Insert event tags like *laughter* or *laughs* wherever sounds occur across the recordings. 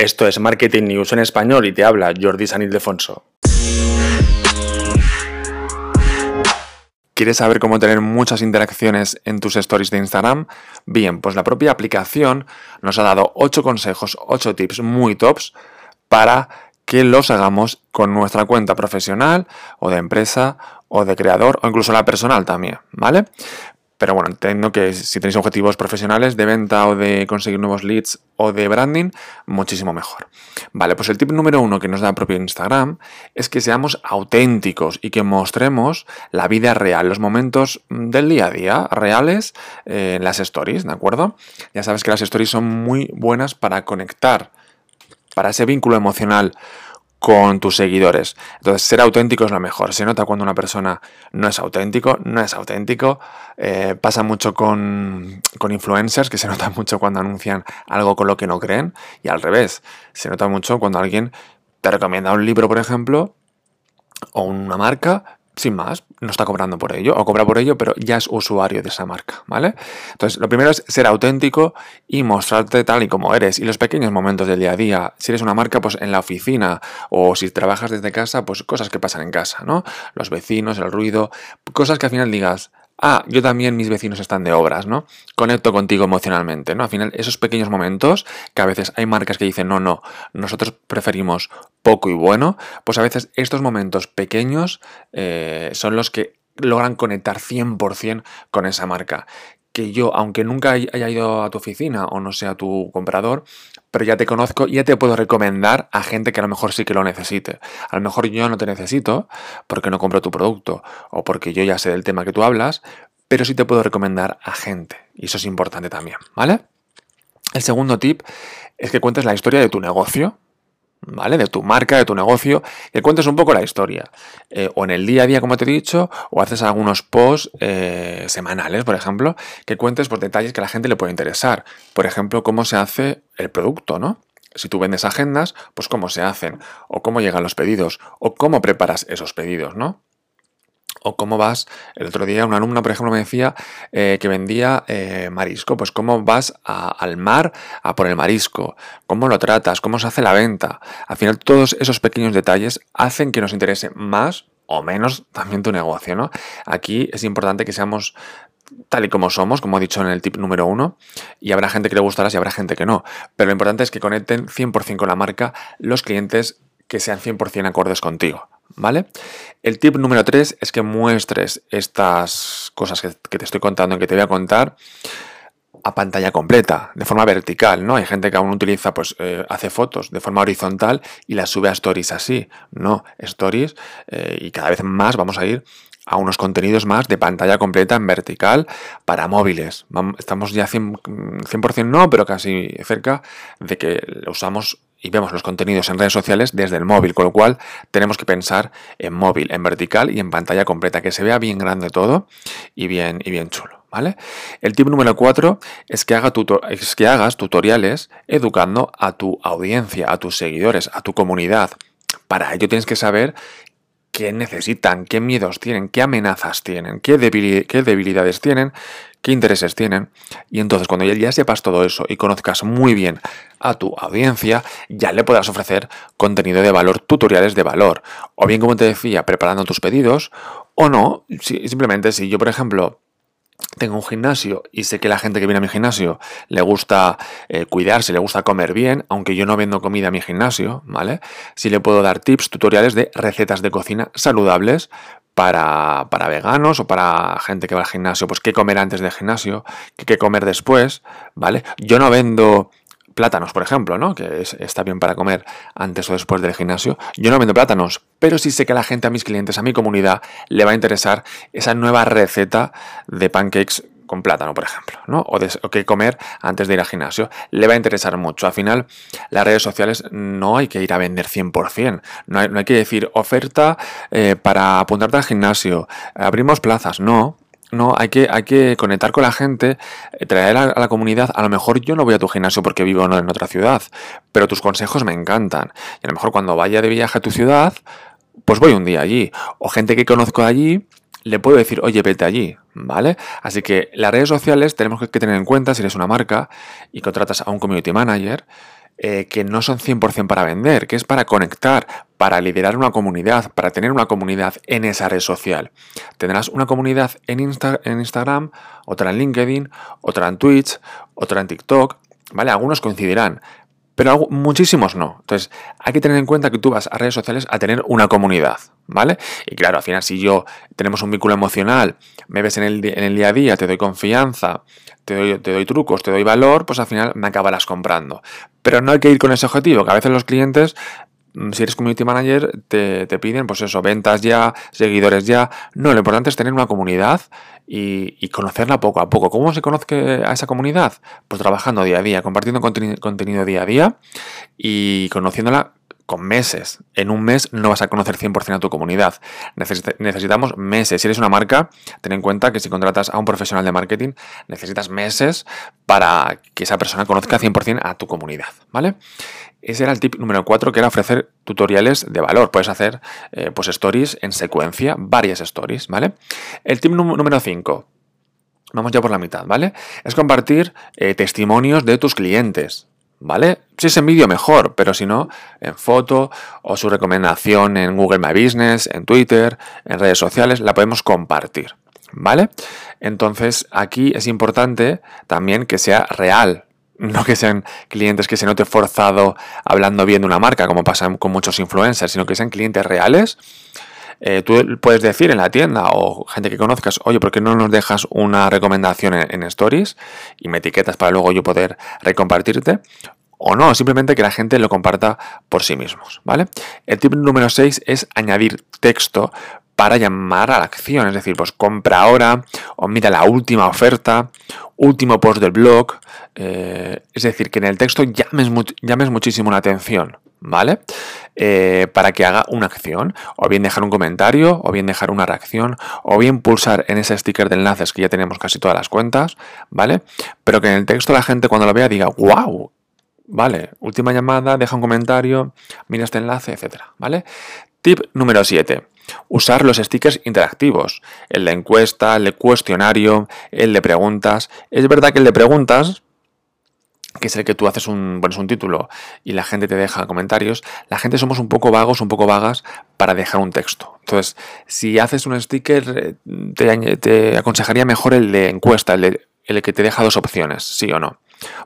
Esto es Marketing News en español y te habla Jordi San Ildefonso. ¿Quieres saber cómo tener muchas interacciones en tus stories de Instagram? Bien, pues la propia aplicación nos ha dado 8 consejos, 8 tips muy tops para que los hagamos con nuestra cuenta profesional o de empresa o de creador o incluso la personal también, ¿vale? Pero bueno, entiendo que si tenéis objetivos profesionales de venta o de conseguir nuevos leads o de branding, muchísimo mejor. Vale, pues el tip número uno que nos da el propio Instagram es que seamos auténticos y que mostremos la vida real, los momentos del día a día reales eh, en las stories, ¿de acuerdo? Ya sabes que las stories son muy buenas para conectar, para ese vínculo emocional con tus seguidores. Entonces, ser auténtico es lo mejor. Se nota cuando una persona no es auténtico, no es auténtico. Eh, pasa mucho con, con, influencers, que se nota *laughs* mucho cuando anuncian algo con lo que no creen. Y al revés, se nota mucho cuando alguien te recomienda un libro, por ejemplo, o una marca, sin más, no está cobrando por ello, o cobra por ello, pero ya es usuario de esa marca, ¿vale? Entonces, lo primero es ser auténtico y mostrarte tal y como eres. Y los pequeños momentos del día a día, si eres una marca, pues en la oficina, o si trabajas desde casa, pues cosas que pasan en casa, ¿no? Los vecinos, el ruido, cosas que al final digas, ah, yo también mis vecinos están de obras, ¿no? Conecto contigo emocionalmente, ¿no? Al final, esos pequeños momentos, que a veces hay marcas que dicen, no, no, nosotros preferimos poco y bueno, pues a veces estos momentos pequeños eh, son los que logran conectar 100% con esa marca que yo, aunque nunca haya ido a tu oficina o no sea tu comprador, pero ya te conozco y ya te puedo recomendar a gente que a lo mejor sí que lo necesite. A lo mejor yo no te necesito porque no compro tu producto o porque yo ya sé del tema que tú hablas, pero sí te puedo recomendar a gente. Y eso es importante también, ¿vale? El segundo tip es que cuentes la historia de tu negocio, ¿vale? De tu marca, de tu negocio, que cuentes un poco la historia. Eh, o en el día a día, como te he dicho, o haces algunos posts eh, semanales, por ejemplo, que cuentes por detalles que a la gente le puede interesar. Por ejemplo, cómo se hace el producto, ¿no? Si tú vendes agendas, pues cómo se hacen, o cómo llegan los pedidos, o cómo preparas esos pedidos, ¿no? O cómo vas, el otro día una alumna, por ejemplo, me decía eh, que vendía eh, marisco. Pues cómo vas al mar a por el marisco, cómo lo tratas, cómo se hace la venta. Al final, todos esos pequeños detalles hacen que nos interese más o menos también tu negocio, ¿no? Aquí es importante que seamos tal y como somos, como he dicho en el tip número uno, y habrá gente que le gustará y habrá gente que no. Pero lo importante es que conecten 100% con la marca los clientes que sean 100% acordes contigo. ¿Vale? El tip número 3 es que muestres estas cosas que, te estoy contando, que te voy a contar, a pantalla completa, de forma vertical, ¿no? Hay gente que aún utiliza, pues, eh, hace fotos de forma horizontal y las sube a stories así. No, stories eh, y cada vez más vamos a ir a unos contenidos más de pantalla completa en vertical para móviles. Estamos ya 100%, 100 no, pero casi cerca de que lo usamos y vemos los contenidos en redes sociales desde el móvil, con lo cual tenemos que pensar en móvil, en vertical y en pantalla completa, que se vea bien grande todo y bien, y bien chulo. ¿Vale? El tip número 4 es que, haga es que hagas tutoriales educando a tu audiencia, a tus seguidores, a tu comunidad. Para ello tienes que saber qué necesitan, qué miedos tienen, qué amenazas tienen, qué, debilidades tienen, qué intereses tienen. Y entonces cuando ya sepas todo eso y conozcas muy bien a tu audiencia, ya le podrás ofrecer contenido de valor, tutoriales de valor. O bien, como te decía, preparando tus pedidos, o no, simplemente si yo, por ejemplo, tengo un gimnasio y sé que la gente que viene a mi gimnasio le gusta eh, cuidarse, le gusta comer bien, aunque yo no vendo comida a mi gimnasio, ¿vale? Sí le puedo dar tips, tutoriales de recetas de cocina saludables para, para, veganos o para gente que va al gimnasio, pues qué comer antes del gimnasio, qué comer después, ¿vale? Yo no vendo plátanos, por ejemplo, ¿no? Que está bien para comer antes o después del gimnasio. Yo no vendo plátanos, pero sí sé que a la gente, a mis clientes, a mi comunidad, le va a interesar esa nueva receta de pancakes con plátano, por ejemplo, ¿no? O, qué comer antes de ir al gimnasio. Le va a interesar mucho. Al final, las redes sociales no hay que ir a vender 100%. No hay, no hay que decir oferta eh, para apuntarte al gimnasio. Abrimos plazas. No, no, hay que, hay que conectar con la gente, eh, traer a, la comunidad. A lo mejor yo no voy a tu gimnasio porque vivo en otra ciudad, pero tus consejos me encantan. Y a lo mejor cuando vaya de viaje a tu ciudad, pues voy un día allí. O gente que conozco allí, le puedo decir, oye, vete allí, ¿vale? Así que las redes sociales tenemos que tener en cuenta, si eres una marca y contratas a un community manager, eh, que no son 100% para vender, que es para conectar, para liderar una comunidad, para tener una comunidad en esa red social. Tendrás una comunidad en, en Instagram, otra en LinkedIn, otra en Twitch, otra en TikTok, ¿vale? Algunos coincidirán, pero muchísimos no. Entonces, hay que tener en cuenta que tú vas a redes sociales a tener una comunidad, ¿vale? Y claro, al final, si yo tenemos un vínculo emocional, me ves en el, en el día a día, te doy confianza, te doy, te doy, trucos, te doy valor, pues al final me acabarás comprando. Pero no hay que ir con ese objetivo, que a veces los clientes Mm, si eres community manager, te, piden, pues eso, ventas ya, seguidores ya. No, lo importante es tener una comunidad y, conocerla poco a poco. ¿Cómo se conoce a esa comunidad? Pues trabajando día a día, compartiendo contenido día a día y conociéndola con meses. En un mes no vas a conocer 100% a tu comunidad. necesitamos meses. Si eres una marca, ten en cuenta que si contratas a un profesional de marketing, necesitas meses para que esa persona conozca 100% a tu comunidad, ¿vale? Ese era el tip número 4, que era ofrecer tutoriales de valor. Puedes hacer eh, pues stories en secuencia, varias stories, ¿vale? El tip número 5, vamos ya por la mitad, ¿vale? Es compartir eh, testimonios de tus clientes. ¿Vale? Si es en vídeo mejor, pero si no, en foto o su recomendación en Google My Business, en Twitter, en redes sociales, la podemos compartir, ¿vale? Entonces aquí es importante también que sea real, *laughs* no que sean clientes que se note forzado hablando bien de una marca, como pasa con muchos influencers, sino que sean clientes reales. Eh, tú puedes decir en la tienda o gente que conozcas, oye, ¿por qué no nos dejas una recomendación en, Stories y me etiquetas para luego yo poder recompartirte? O no, simplemente que la gente lo comparta por sí mismos, ¿vale? El tip número 6 es añadir texto para llamar a la acción, es decir, pues compra ahora, o mira la última oferta, último post del blog, eh, es decir, que en el texto llames, llames muchísimo la atención, ¿vale? Eh, para que haga una acción, o bien dejar un comentario, o bien dejar una reacción, o bien pulsar en ese sticker de enlaces que ya tenemos casi todas las cuentas, ¿vale? Pero que en el texto la gente cuando lo vea diga, wow, vale, última llamada, deja un comentario, mira este enlace, etcétera, ¿vale? Tip número 7. Usar los stickers interactivos, el de encuesta, el de cuestionario, el de preguntas. Es verdad que el de preguntas, que es el que tú haces un, pones un título y la gente te deja comentarios, la gente somos un poco vagos, un poco vagas para dejar un texto. Entonces, si haces un sticker, te, te aconsejaría mejor el de encuesta, el, de, el que te deja dos opciones, sí o no.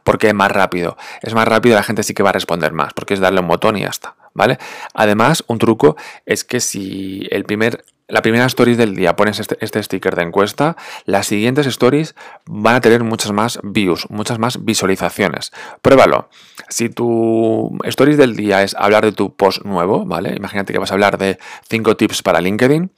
Porque es más rápido. Es más rápido, la gente sí que va a responder más, porque es darle un botón y ya está. ¿Vale? Además, un truco es que si el primer, la primera story del día pones este, este, sticker de encuesta, las siguientes stories van a tener muchas más views, muchas más visualizaciones. Pruébalo. Si tu stories del día es hablar de tu post nuevo, ¿vale? Imagínate que vas a hablar de 5 tips para LinkedIn.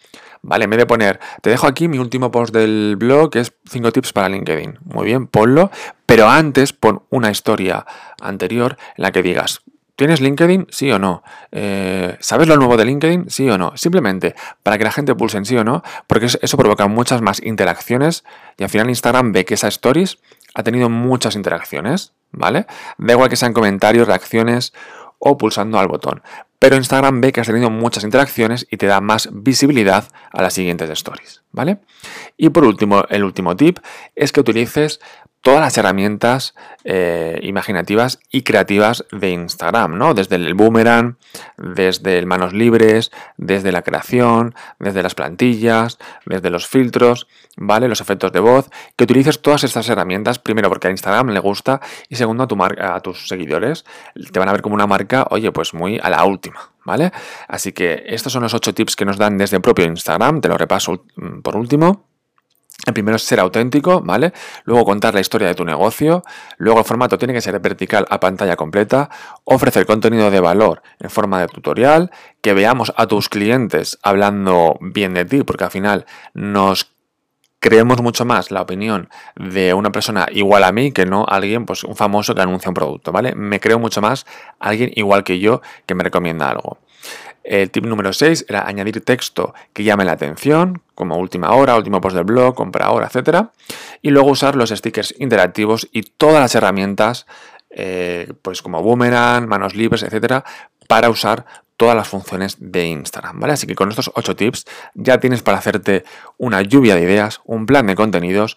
¿vale? En vez de poner, te dejo aquí mi último post del blog, que es 5 tips para LinkedIn. Muy bien, ponlo, pero antes pon una historia anterior en la que digas, ¿Tienes LinkedIn? Sí o no. Eh, ¿Sabes lo nuevo de LinkedIn? Sí o no. Simplemente para que la gente pulse en sí o no, porque eso provoca muchas más interacciones y al final Instagram ve que esa stories ha tenido muchas interacciones, ¿vale? Da igual que sean comentarios, reacciones o pulsando al botón. Pero Instagram ve que has tenido muchas interacciones y te da más visibilidad a las siguientes stories, ¿vale? Y por último, el último tip es que utilices todas las herramientas eh, imaginativas y creativas de Instagram, ¿no? Desde el boomerang, desde el manos libres, desde la creación, desde las plantillas, desde los filtros, ¿vale? Los efectos de voz, que utilices todas estas herramientas, primero porque a Instagram le gusta y segundo a, tu a tus seguidores, te van a ver como una marca, oye, pues muy a la última, ¿vale? Así que estos son los ocho tips que nos dan desde el propio Instagram, te lo repaso mm, por último. El primero es ser auténtico, ¿vale? Luego contar la historia de tu negocio. Luego el formato tiene que ser vertical a pantalla completa. Ofrecer contenido de valor en forma de tutorial. Que veamos a tus clientes hablando bien de ti, porque al final nos creemos mucho más la opinión de una persona igual a mí que no alguien, pues un famoso que anuncia un producto, ¿vale? Me creo mucho más alguien igual que yo que me recomienda algo. El tip número 6 era añadir texto que llame la atención, como última hora, último post del blog, compra ahora, etc. Y luego usar los stickers interactivos y todas las herramientas, eh, pues como Boomerang, manos libres, etc., para usar todas las funciones de Instagram, ¿vale? Así que con estos 8 tips ya tienes para hacerte una lluvia de ideas, un plan de contenidos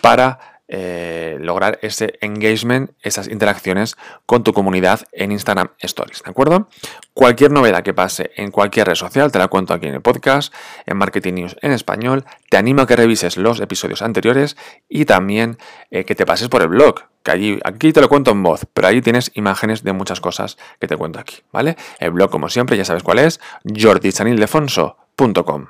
para eh, lograr ese engagement, esas interacciones con tu comunidad en Instagram Stories, ¿de acuerdo? Cualquier novedad que pase en cualquier red social te la cuento aquí en el podcast, en Marketing News en español. Te animo a que revises los episodios anteriores y también eh, que te pases por el blog, que allí, aquí te lo cuento en voz, pero ahí tienes imágenes de muchas cosas que te cuento aquí, ¿vale? El blog, como siempre, ya sabes cuál es, jordichanildefonso.com.